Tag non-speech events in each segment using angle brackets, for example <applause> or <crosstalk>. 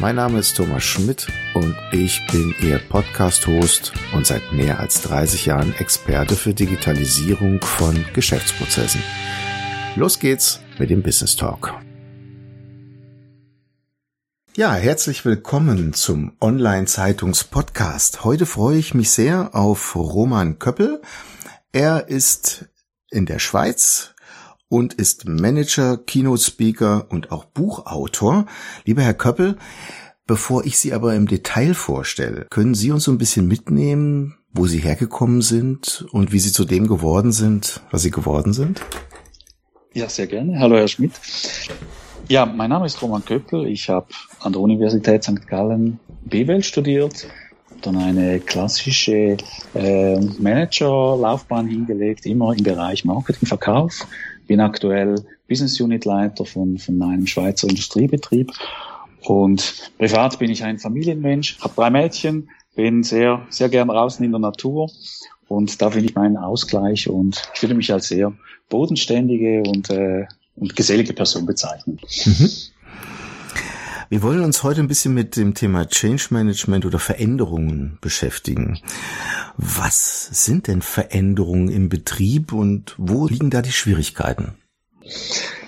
Mein Name ist Thomas Schmidt und ich bin Ihr Podcast-Host und seit mehr als 30 Jahren Experte für Digitalisierung von Geschäftsprozessen. Los geht's mit dem Business Talk. Ja, herzlich willkommen zum Online-Zeitungs-Podcast. Heute freue ich mich sehr auf Roman Köppel. Er ist in der Schweiz und ist Manager, Keynote Speaker und auch Buchautor. Lieber Herr Köppel, bevor ich Sie aber im Detail vorstelle, können Sie uns so ein bisschen mitnehmen, wo Sie hergekommen sind und wie Sie zu dem geworden sind, was Sie geworden sind? Ja, sehr gerne. Hallo, Herr Schmidt. Ja, mein Name ist Roman Köppel. Ich habe an der Universität St. Gallen BWL studiert, dann eine klassische äh, Managerlaufbahn hingelegt, immer im Bereich Marketing, Verkauf bin aktuell Business Unit Leiter von, von einem Schweizer Industriebetrieb und privat bin ich ein Familienmensch, habe drei Mädchen, bin sehr, sehr gern draußen in der Natur und da finde ich meinen Ausgleich und ich würde mich als sehr bodenständige und, äh, und gesellige Person bezeichnen. Mhm. Wir wollen uns heute ein bisschen mit dem Thema Change Management oder Veränderungen beschäftigen. Was sind denn Veränderungen im Betrieb und wo liegen da die Schwierigkeiten?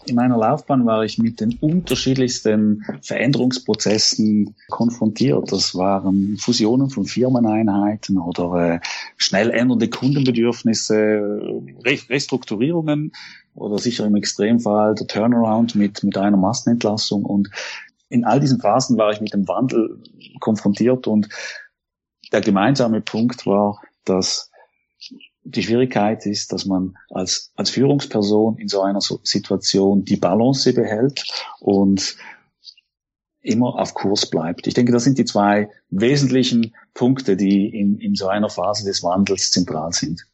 In meiner Laufbahn war ich mit den unterschiedlichsten Veränderungsprozessen konfrontiert. Das waren Fusionen von Firmeneinheiten oder äh, schnell ändernde Kundenbedürfnisse, Re Restrukturierungen oder sicher im Extremfall der Turnaround mit, mit einer Massenentlassung. Und in all diesen Phasen war ich mit dem Wandel konfrontiert und der gemeinsame Punkt war, dass die Schwierigkeit ist, dass man als, als Führungsperson in so einer Situation die Balance behält und immer auf Kurs bleibt. Ich denke, das sind die zwei wesentlichen Punkte, die in, in so einer Phase des Wandels zentral sind.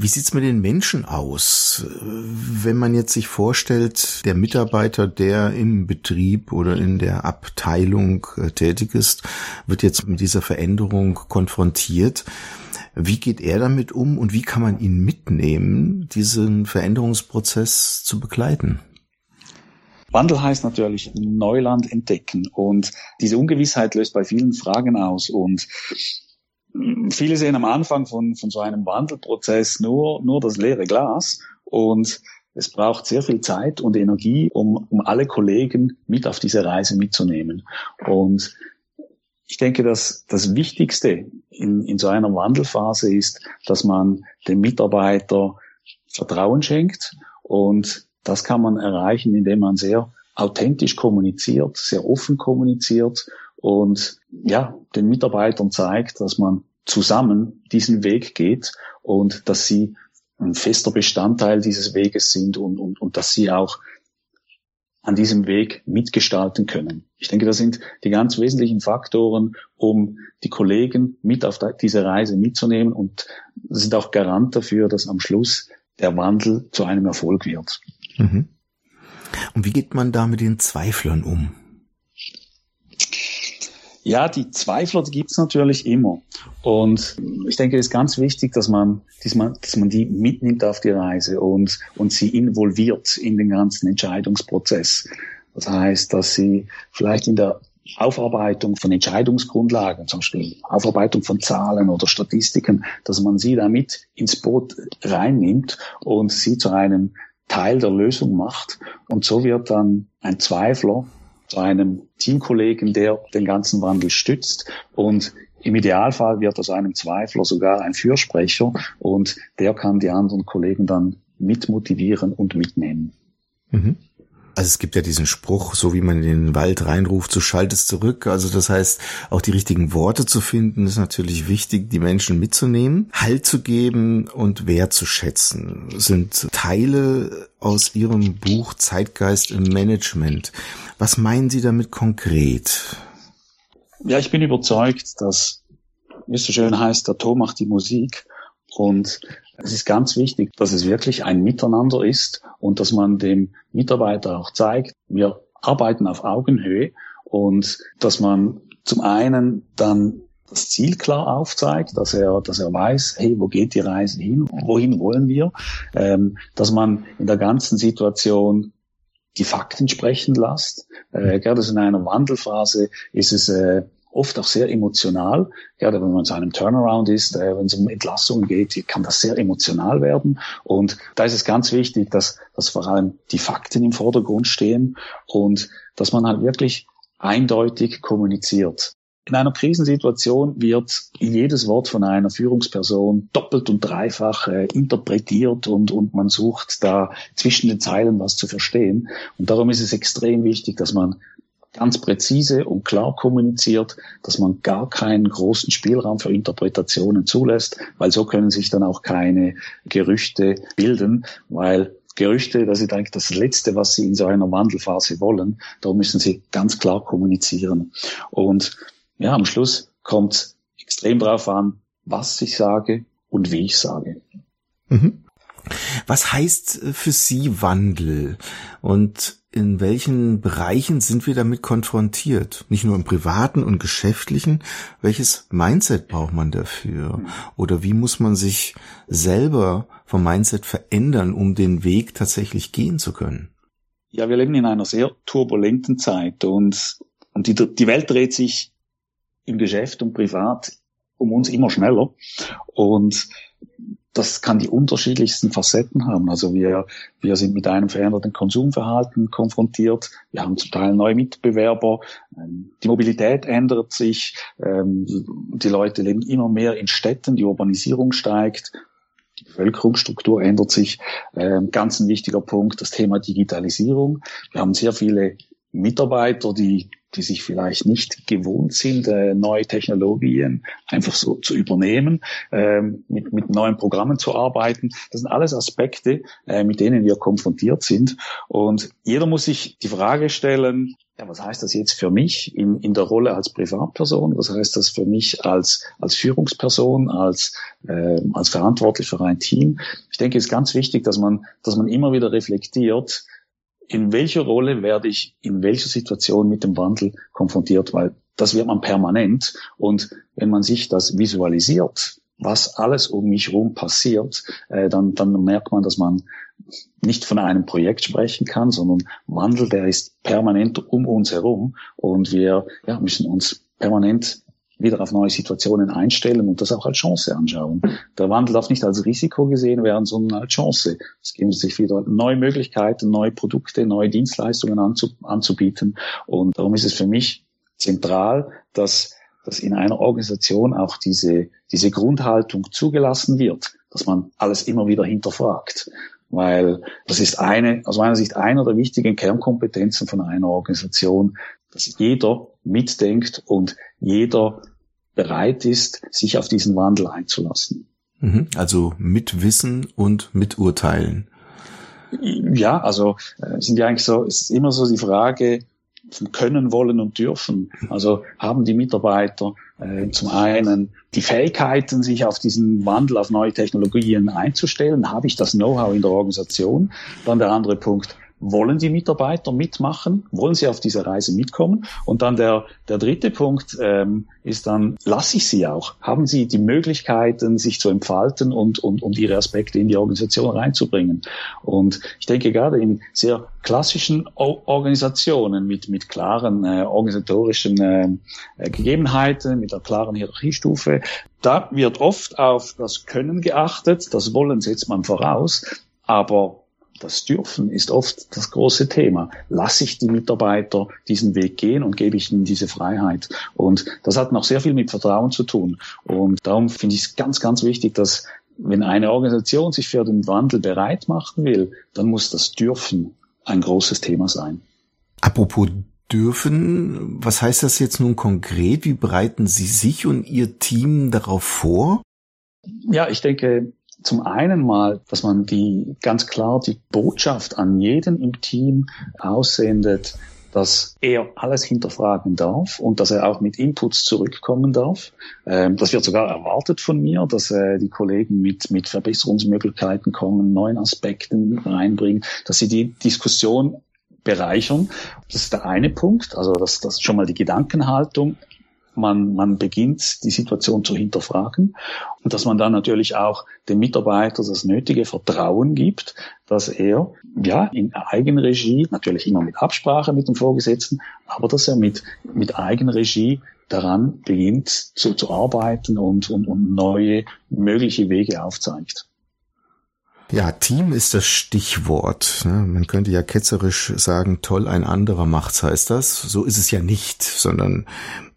Wie sieht's mit den Menschen aus? Wenn man jetzt sich vorstellt, der Mitarbeiter, der im Betrieb oder in der Abteilung äh, tätig ist, wird jetzt mit dieser Veränderung konfrontiert. Wie geht er damit um und wie kann man ihn mitnehmen, diesen Veränderungsprozess zu begleiten? Wandel heißt natürlich Neuland entdecken und diese Ungewissheit löst bei vielen Fragen aus und viele sehen am Anfang von, von so einem Wandelprozess nur, nur das leere Glas und es braucht sehr viel Zeit und Energie, um, um alle Kollegen mit auf diese Reise mitzunehmen. Und ich denke, dass das Wichtigste in, in so einer Wandelphase ist, dass man dem Mitarbeiter Vertrauen schenkt und das kann man erreichen, indem man sehr authentisch kommuniziert, sehr offen kommuniziert und ja, den Mitarbeitern zeigt, dass man zusammen diesen Weg geht und dass sie ein fester Bestandteil dieses Weges sind und, und, und dass sie auch an diesem Weg mitgestalten können. Ich denke, das sind die ganz wesentlichen Faktoren, um die Kollegen mit auf diese Reise mitzunehmen und sind auch Garant dafür, dass am Schluss der Wandel zu einem Erfolg wird. Mhm. Und wie geht man da mit den Zweiflern um? Ja, die Zweifler die gibt's natürlich immer. Und ich denke, es ist ganz wichtig, dass man, dass man, dass man die mitnimmt auf die Reise und, und sie involviert in den ganzen Entscheidungsprozess. Das heißt, dass sie vielleicht in der Aufarbeitung von Entscheidungsgrundlagen, zum Beispiel Aufarbeitung von Zahlen oder Statistiken, dass man sie damit ins Boot reinnimmt und sie zu einem Teil der Lösung macht. Und so wird dann ein Zweifler zu einem Teamkollegen, der den ganzen Wandel stützt und im Idealfall wird aus einem Zweifler sogar ein Fürsprecher und der kann die anderen Kollegen dann mitmotivieren und mitnehmen. Mhm. Also es gibt ja diesen Spruch, so wie man in den Wald reinruft, so schallt es zurück. Also das heißt, auch die richtigen Worte zu finden, ist natürlich wichtig, die Menschen mitzunehmen, Halt zu geben und wertzuschätzen. Sind Teile aus Ihrem Buch Zeitgeist im Management. Was meinen Sie damit konkret? Ja, ich bin überzeugt, dass wie es so schön heißt, der Ton macht die Musik. Und es ist ganz wichtig, dass es wirklich ein Miteinander ist und dass man dem Mitarbeiter auch zeigt, wir arbeiten auf Augenhöhe und dass man zum einen dann das Ziel klar aufzeigt, dass er, dass er weiß, hey, wo geht die Reise hin, wohin wollen wir, ähm, dass man in der ganzen Situation die Fakten sprechen lässt. Äh, gerade in einer Wandelphase ist es äh, oft auch sehr emotional. Gerade wenn man zu einem Turnaround ist, äh, wenn es um Entlassungen geht, kann das sehr emotional werden. Und da ist es ganz wichtig, dass, dass vor allem die Fakten im Vordergrund stehen und dass man halt wirklich eindeutig kommuniziert. In einer Krisensituation wird jedes Wort von einer Führungsperson doppelt und dreifach äh, interpretiert und, und man sucht da zwischen den Zeilen was zu verstehen. Und darum ist es extrem wichtig, dass man ganz präzise und klar kommuniziert, dass man gar keinen großen Spielraum für Interpretationen zulässt, weil so können sich dann auch keine Gerüchte bilden, weil Gerüchte, das ist eigentlich das Letzte, was Sie in so einer Wandelphase wollen. Da müssen Sie ganz klar kommunizieren. Und ja, am Schluss kommt extrem darauf an, was ich sage und wie ich sage. Mhm. Was heißt äh, für Sie Wandel und in welchen Bereichen sind wir damit konfrontiert? Nicht nur im privaten und geschäftlichen. Welches Mindset braucht man dafür? Oder wie muss man sich selber vom Mindset verändern, um den Weg tatsächlich gehen zu können? Ja, wir leben in einer sehr turbulenten Zeit und, und die, die Welt dreht sich im Geschäft und privat um uns immer schneller. Und das kann die unterschiedlichsten Facetten haben. Also wir, wir sind mit einem veränderten Konsumverhalten konfrontiert. Wir haben zum Teil neue Mitbewerber. Ähm, die Mobilität ändert sich. Ähm, die Leute leben immer mehr in Städten. Die Urbanisierung steigt. Die Bevölkerungsstruktur ändert sich. Ähm, ganz ein wichtiger Punkt, das Thema Digitalisierung. Wir haben sehr viele Mitarbeiter, die die sich vielleicht nicht gewohnt sind, äh, neue Technologien einfach so zu übernehmen, ähm, mit, mit neuen Programmen zu arbeiten. Das sind alles Aspekte, äh, mit denen wir konfrontiert sind. Und jeder muss sich die Frage stellen, ja, was heißt das jetzt für mich in, in der Rolle als Privatperson? Was heißt das für mich als, als Führungsperson, als, äh, als verantwortlich für ein Team? Ich denke, es ist ganz wichtig, dass man, dass man immer wieder reflektiert, in welcher Rolle werde ich in welcher Situation mit dem Wandel konfrontiert, weil das wird man permanent. Und wenn man sich das visualisiert, was alles um mich herum passiert, äh, dann, dann merkt man, dass man nicht von einem Projekt sprechen kann, sondern Wandel, der ist permanent um uns herum und wir ja, müssen uns permanent wieder auf neue Situationen einstellen und das auch als Chance anschauen. Der Wandel darf nicht als Risiko gesehen werden, sondern als Chance. Es geben sich wieder neue Möglichkeiten, neue Produkte, neue Dienstleistungen anzubieten. Und darum ist es für mich zentral, dass, dass in einer Organisation auch diese, diese Grundhaltung zugelassen wird, dass man alles immer wieder hinterfragt weil das ist eine, aus meiner Sicht einer der wichtigen Kernkompetenzen von einer Organisation, dass jeder mitdenkt und jeder bereit ist, sich auf diesen Wandel einzulassen. Mhm. Also mit Wissen und mit Urteilen. Ja, also äh, sind ja eigentlich so, es ist immer so die Frage von können, wollen und dürfen. Also haben die Mitarbeiter äh, zum einen die Fähigkeiten, sich auf diesen Wandel, auf neue Technologien einzustellen? Habe ich das Know-how in der Organisation? Dann der andere Punkt, wollen die Mitarbeiter mitmachen? Wollen sie auf diese Reise mitkommen? Und dann der, der dritte Punkt ähm, ist dann, lasse ich sie auch? Haben sie die Möglichkeiten, sich zu entfalten und, und, und ihre Aspekte in die Organisation reinzubringen? Und ich denke gerade in sehr klassischen o Organisationen mit, mit klaren äh, organisatorischen äh, äh Gegebenheiten, mit einer klaren Hierarchiestufe, da wird oft auf das Können geachtet, das Wollen setzt man voraus, aber das Dürfen ist oft das große Thema. Lasse ich die Mitarbeiter diesen Weg gehen und gebe ich ihnen diese Freiheit? Und das hat noch sehr viel mit Vertrauen zu tun. Und darum finde ich es ganz, ganz wichtig, dass wenn eine Organisation sich für den Wandel bereit machen will, dann muss das Dürfen ein großes Thema sein. Apropos dürfen, was heißt das jetzt nun konkret? Wie bereiten Sie sich und Ihr Team darauf vor? Ja, ich denke, zum einen mal, dass man die ganz klar die Botschaft an jeden im Team aussendet, dass er alles hinterfragen darf und dass er auch mit Inputs zurückkommen darf. Ähm, das wird sogar erwartet von mir, dass äh, die Kollegen mit, mit Verbesserungsmöglichkeiten kommen, neuen Aspekten reinbringen, dass sie die Diskussion bereichern. Das ist der eine Punkt, also das, das schon mal die Gedankenhaltung man, man beginnt, die Situation zu hinterfragen und dass man dann natürlich auch dem Mitarbeiter das nötige Vertrauen gibt, dass er ja in Eigenregie, natürlich immer mit Absprache mit dem Vorgesetzten, aber dass er mit, mit Eigenregie daran beginnt zu, zu arbeiten und, und, und neue mögliche Wege aufzeigt. Ja, Team ist das Stichwort. Ne? Man könnte ja ketzerisch sagen, toll, ein anderer macht's heißt das. So ist es ja nicht, sondern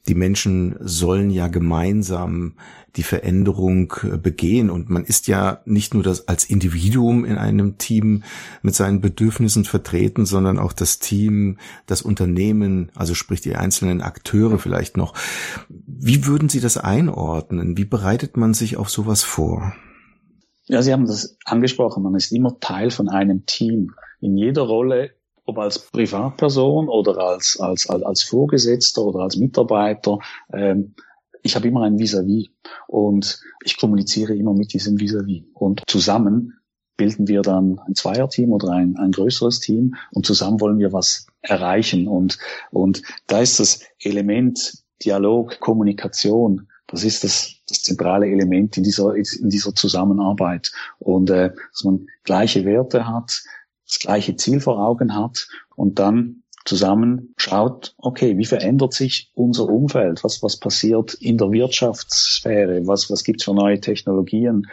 die Menschen sollen ja gemeinsam die Veränderung äh, begehen. Und man ist ja nicht nur das als Individuum in einem Team mit seinen Bedürfnissen vertreten, sondern auch das Team, das Unternehmen, also sprich die einzelnen Akteure vielleicht noch. Wie würden Sie das einordnen? Wie bereitet man sich auf sowas vor? Ja, Sie haben das angesprochen. Man ist immer Teil von einem Team. In jeder Rolle ob als Privatperson oder als, als, als, als Vorgesetzter oder als Mitarbeiter, ähm, ich habe immer ein Vis-à-vis -vis und ich kommuniziere immer mit diesem Vis-à-vis. -vis. Und zusammen bilden wir dann ein Zweierteam oder ein, ein größeres Team und zusammen wollen wir was erreichen. Und, und da ist das Element Dialog, Kommunikation, das ist das, das zentrale Element in dieser, in dieser Zusammenarbeit. Und äh, dass man gleiche Werte hat, das gleiche Ziel vor Augen hat und dann zusammen schaut, okay, wie verändert sich unser Umfeld? Was, was passiert in der Wirtschaftssphäre? Was, was gibt's für neue Technologien?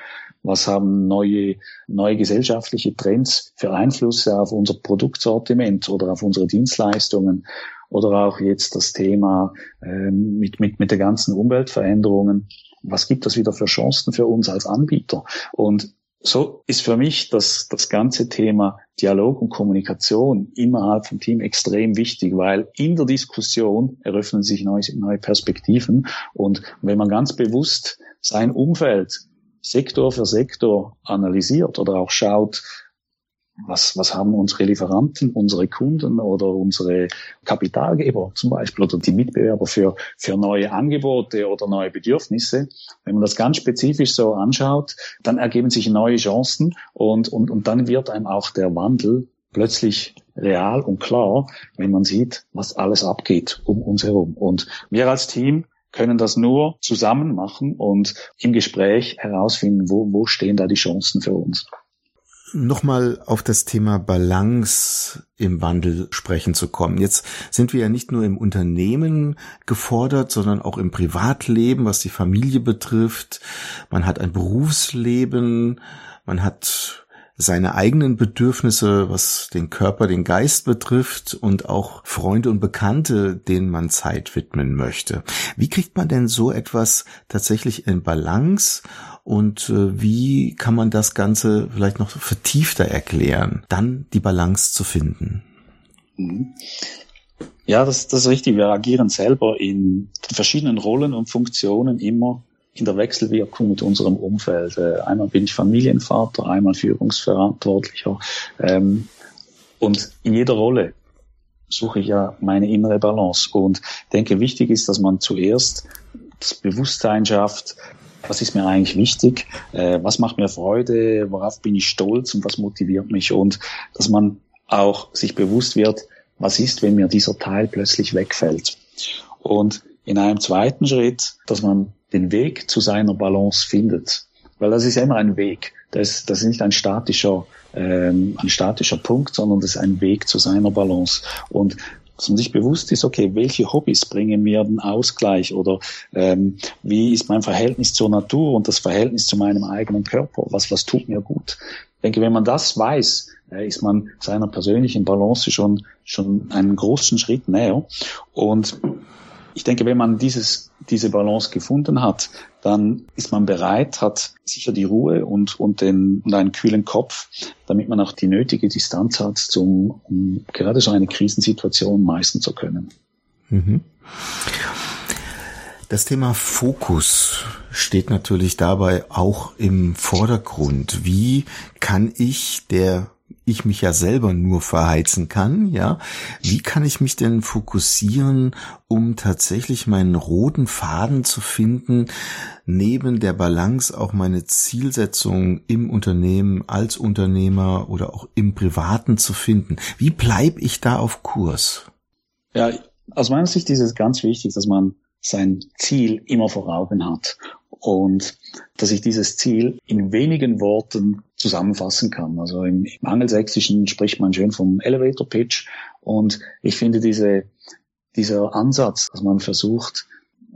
Was haben neue, neue gesellschaftliche Trends für Einflüsse auf unser Produktsortiment oder auf unsere Dienstleistungen? Oder auch jetzt das Thema äh, mit, mit, mit der ganzen Umweltveränderungen. Was gibt das wieder für Chancen für uns als Anbieter? Und so ist für mich das, das ganze Thema Dialog und Kommunikation innerhalb vom Team extrem wichtig, weil in der Diskussion eröffnen sich neue, neue Perspektiven. Und wenn man ganz bewusst sein Umfeld Sektor für Sektor analysiert oder auch schaut, was, was haben unsere Lieferanten, unsere Kunden oder unsere Kapitalgeber zum Beispiel oder die Mitbewerber für, für neue Angebote oder neue Bedürfnisse. Wenn man das ganz spezifisch so anschaut, dann ergeben sich neue Chancen und, und, und dann wird einem auch der Wandel plötzlich real und klar, wenn man sieht, was alles abgeht um uns herum. Und wir als Team können das nur zusammen machen und im Gespräch herausfinden, wo, wo stehen da die Chancen für uns nochmal auf das Thema Balance im Wandel sprechen zu kommen. Jetzt sind wir ja nicht nur im Unternehmen gefordert, sondern auch im Privatleben, was die Familie betrifft. Man hat ein Berufsleben, man hat seine eigenen Bedürfnisse, was den Körper, den Geist betrifft und auch Freunde und Bekannte, denen man Zeit widmen möchte. Wie kriegt man denn so etwas tatsächlich in Balance und äh, wie kann man das Ganze vielleicht noch vertiefter erklären, dann die Balance zu finden? Mhm. Ja, das, das ist richtig. Wir agieren selber in verschiedenen Rollen und Funktionen immer in der Wechselwirkung mit unserem Umfeld. Äh, einmal bin ich Familienvater, einmal Führungsverantwortlicher. Ähm, und in jeder Rolle suche ich ja meine innere Balance. Und denke, wichtig ist, dass man zuerst das Bewusstsein schafft, was ist mir eigentlich wichtig, äh, was macht mir Freude, worauf bin ich stolz und was motiviert mich und dass man auch sich bewusst wird, was ist, wenn mir dieser Teil plötzlich wegfällt. Und in einem zweiten Schritt, dass man den Weg zu seiner Balance findet. Weil das ist immer ein Weg. Das, das ist nicht ein statischer, ähm, ein statischer Punkt, sondern das ist ein Weg zu seiner Balance. Und dass man sich bewusst ist, okay, welche Hobbys bringen mir den Ausgleich oder ähm, wie ist mein Verhältnis zur Natur und das Verhältnis zu meinem eigenen Körper, was, was tut mir gut. Ich denke, wenn man das weiß, äh, ist man seiner persönlichen Balance schon, schon einen großen Schritt näher. Und ich denke, wenn man dieses, diese Balance gefunden hat, dann ist man bereit, hat sicher die Ruhe und, und, den, und einen kühlen Kopf, damit man auch die nötige Distanz hat, zum, um gerade so eine Krisensituation meistern zu können. Mhm. Das Thema Fokus steht natürlich dabei auch im Vordergrund. Wie kann ich, der ich mich ja selber nur verheizen kann, ja. Wie kann ich mich denn fokussieren, um tatsächlich meinen roten Faden zu finden, neben der Balance auch meine Zielsetzung im Unternehmen, als Unternehmer oder auch im Privaten zu finden? Wie bleibe ich da auf Kurs? Ja, aus meiner Sicht ist es ganz wichtig, dass man sein Ziel immer vor Augen hat und dass ich dieses Ziel in wenigen Worten zusammenfassen kann. Also im, im Angelsächsischen spricht man schön vom Elevator Pitch und ich finde diese, dieser Ansatz, dass man versucht,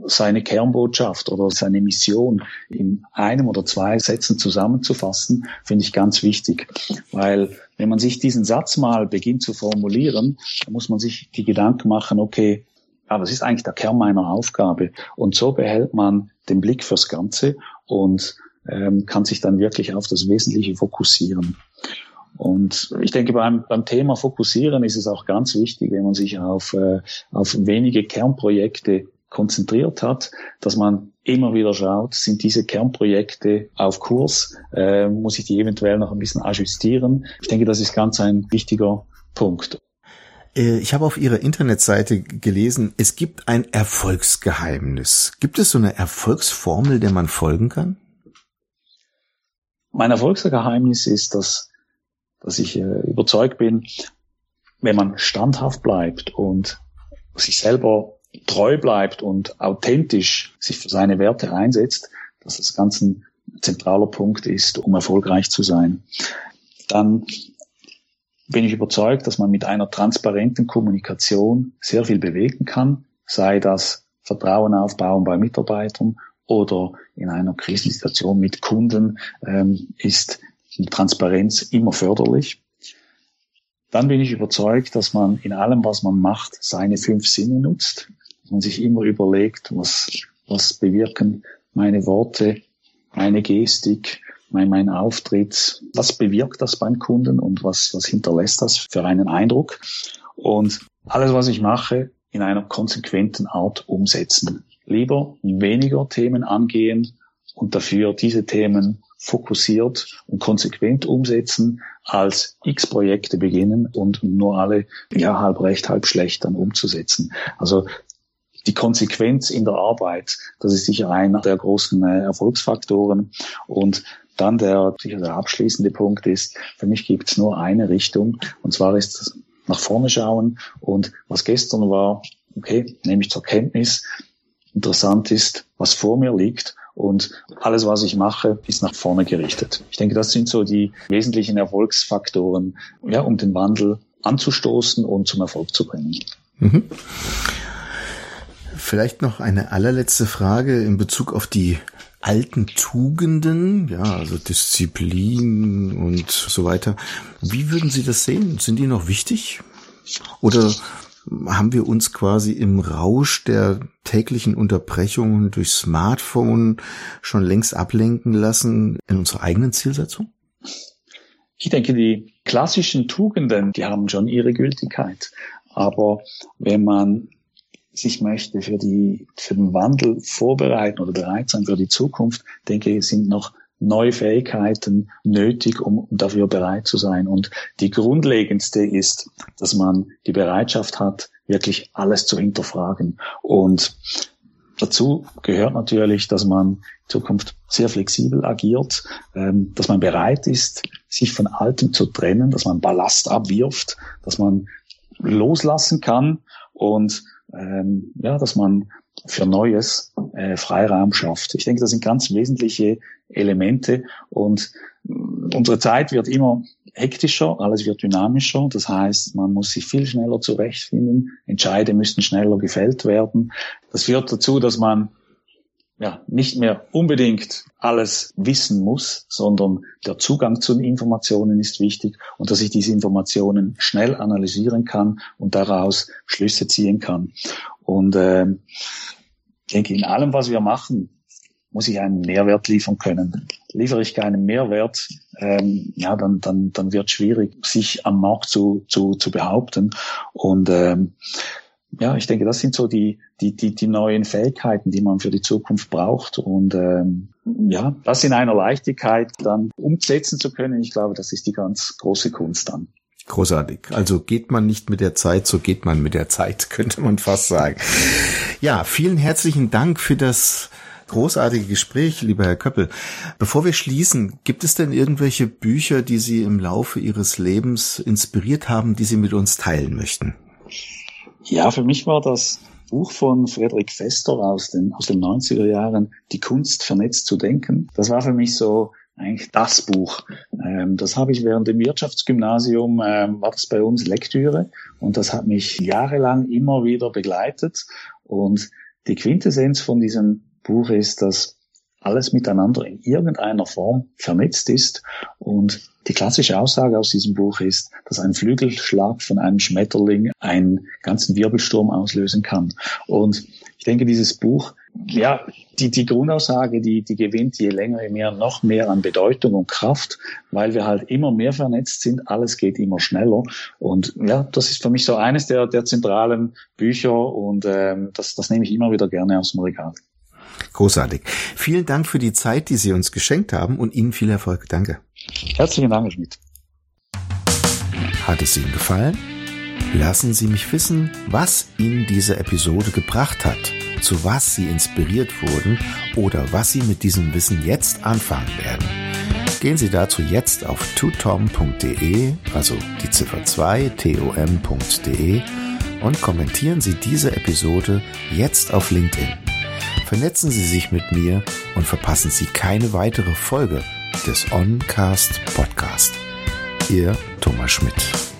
seine Kernbotschaft oder seine Mission in einem oder zwei Sätzen zusammenzufassen, finde ich ganz wichtig. Weil wenn man sich diesen Satz mal beginnt zu formulieren, dann muss man sich die Gedanken machen, okay, ja, was ist eigentlich der Kern meiner Aufgabe? Und so behält man den Blick fürs Ganze und ähm, kann sich dann wirklich auf das Wesentliche fokussieren. Und ich denke, beim, beim Thema Fokussieren ist es auch ganz wichtig, wenn man sich auf, äh, auf wenige Kernprojekte konzentriert hat, dass man immer wieder schaut, sind diese Kernprojekte auf Kurs, äh, muss ich die eventuell noch ein bisschen ajustieren. Ich denke, das ist ganz ein wichtiger Punkt. Äh, ich habe auf Ihrer Internetseite gelesen, es gibt ein Erfolgsgeheimnis. Gibt es so eine Erfolgsformel, der man folgen kann? Mein Erfolgsgeheimnis ist, dass, dass ich äh, überzeugt bin, wenn man standhaft bleibt und sich selber treu bleibt und authentisch sich für seine Werte einsetzt, dass das ganz ein zentraler Punkt ist, um erfolgreich zu sein. Dann bin ich überzeugt, dass man mit einer transparenten Kommunikation sehr viel bewegen kann, sei das Vertrauen aufbauen bei Mitarbeitern oder in einer Krisensituation mit Kunden ähm, ist Transparenz immer förderlich. Dann bin ich überzeugt, dass man in allem, was man macht, seine fünf Sinne nutzt, man sich immer überlegt, was, was bewirken meine Worte, meine Gestik, mein, mein Auftritt, was bewirkt das beim Kunden und was, was hinterlässt das für einen Eindruck. Und alles, was ich mache, in einer konsequenten Art umsetzen. Lieber weniger Themen angehen und dafür diese Themen fokussiert und konsequent umsetzen, als x Projekte beginnen und nur alle ja halb recht, halb schlecht dann umzusetzen. Also die Konsequenz in der Arbeit, das ist sicher einer der großen äh, Erfolgsfaktoren. Und dann der, sicher der abschließende Punkt ist, für mich gibt es nur eine Richtung, und zwar ist nach vorne schauen. Und was gestern war, okay, nehme ich zur Kenntnis. Interessant ist, was vor mir liegt. Und alles, was ich mache, ist nach vorne gerichtet. Ich denke, das sind so die wesentlichen Erfolgsfaktoren, ja, um den Wandel anzustoßen und zum Erfolg zu bringen. Mhm. Vielleicht noch eine allerletzte Frage in Bezug auf die alten Tugenden, ja, also Disziplin und so weiter. Wie würden Sie das sehen? Sind die noch wichtig? Oder haben wir uns quasi im Rausch der täglichen Unterbrechungen durch Smartphone schon längst ablenken lassen in unserer eigenen Zielsetzung? Ich denke, die klassischen Tugenden, die haben schon ihre Gültigkeit. Aber wenn man sich möchte für die, für den Wandel vorbereiten oder bereit sein für die Zukunft, denke ich, sind noch neue Fähigkeiten nötig, um dafür bereit zu sein. Und die grundlegendste ist, dass man die Bereitschaft hat, wirklich alles zu hinterfragen. Und dazu gehört natürlich, dass man in Zukunft sehr flexibel agiert, ähm, dass man bereit ist, sich von Altem zu trennen, dass man Ballast abwirft, dass man loslassen kann und ähm, ja, dass man für Neues äh, Freiraum schafft. Ich denke, das sind ganz wesentliche Elemente und äh, unsere Zeit wird immer hektischer, alles wird dynamischer. Das heißt, man muss sich viel schneller zurechtfinden. Entscheide müssten schneller gefällt werden. Das führt dazu, dass man ja, nicht mehr unbedingt alles wissen muss, sondern der Zugang zu den Informationen ist wichtig und dass ich diese Informationen schnell analysieren kann und daraus Schlüsse ziehen kann. Und äh, ich denke, in allem, was wir machen, muss ich einen Mehrwert liefern können. Liefere ich keinen Mehrwert, ähm, ja, dann, dann, dann wird es schwierig, sich am Markt zu, zu, zu behaupten. Und ähm, ja, ich denke, das sind so die, die, die, die neuen Fähigkeiten, die man für die Zukunft braucht. Und ähm, ja, das in einer Leichtigkeit dann umsetzen zu können, ich glaube, das ist die ganz große Kunst dann. Großartig. Also geht man nicht mit der Zeit, so geht man mit der Zeit, <laughs> könnte man fast sagen. Ja, vielen herzlichen Dank für das großartige Gespräch, lieber Herr Köppel. Bevor wir schließen, gibt es denn irgendwelche Bücher, die Sie im Laufe Ihres Lebens inspiriert haben, die Sie mit uns teilen möchten? Ja, für mich war das Buch von Friedrich Fester aus den, aus den 90er Jahren, Die Kunst vernetzt zu denken. Das war für mich so eigentlich das Buch. Ähm, das habe ich während dem Wirtschaftsgymnasium, ähm, war das bei uns Lektüre und das hat mich jahrelang immer wieder begleitet. Und die Quintessenz von diesem Buch ist, dass alles miteinander in irgendeiner Form vernetzt ist. Und die klassische Aussage aus diesem Buch ist, dass ein Flügelschlag von einem Schmetterling einen ganzen Wirbelsturm auslösen kann. Und ich denke, dieses Buch, ja, die, die Grundaussage, die, die gewinnt je länger, je mehr, noch mehr an Bedeutung und Kraft, weil wir halt immer mehr vernetzt sind, alles geht immer schneller. Und ja, das ist für mich so eines der, der zentralen Bücher und ähm, das, das nehme ich immer wieder gerne aus dem Regal. Großartig. Vielen Dank für die Zeit, die Sie uns geschenkt haben und Ihnen viel Erfolg. Danke. Herzlichen Dank, Herr Schmidt. Hat es Ihnen gefallen? Lassen Sie mich wissen, was Ihnen diese Episode gebracht hat, zu was Sie inspiriert wurden oder was Sie mit diesem Wissen jetzt anfangen werden. Gehen Sie dazu jetzt auf tutom.de, also die Ziffer 2 tom.de und kommentieren Sie diese Episode jetzt auf LinkedIn. Vernetzen Sie sich mit mir und verpassen Sie keine weitere Folge des Oncast Podcast. Ihr Thomas Schmidt.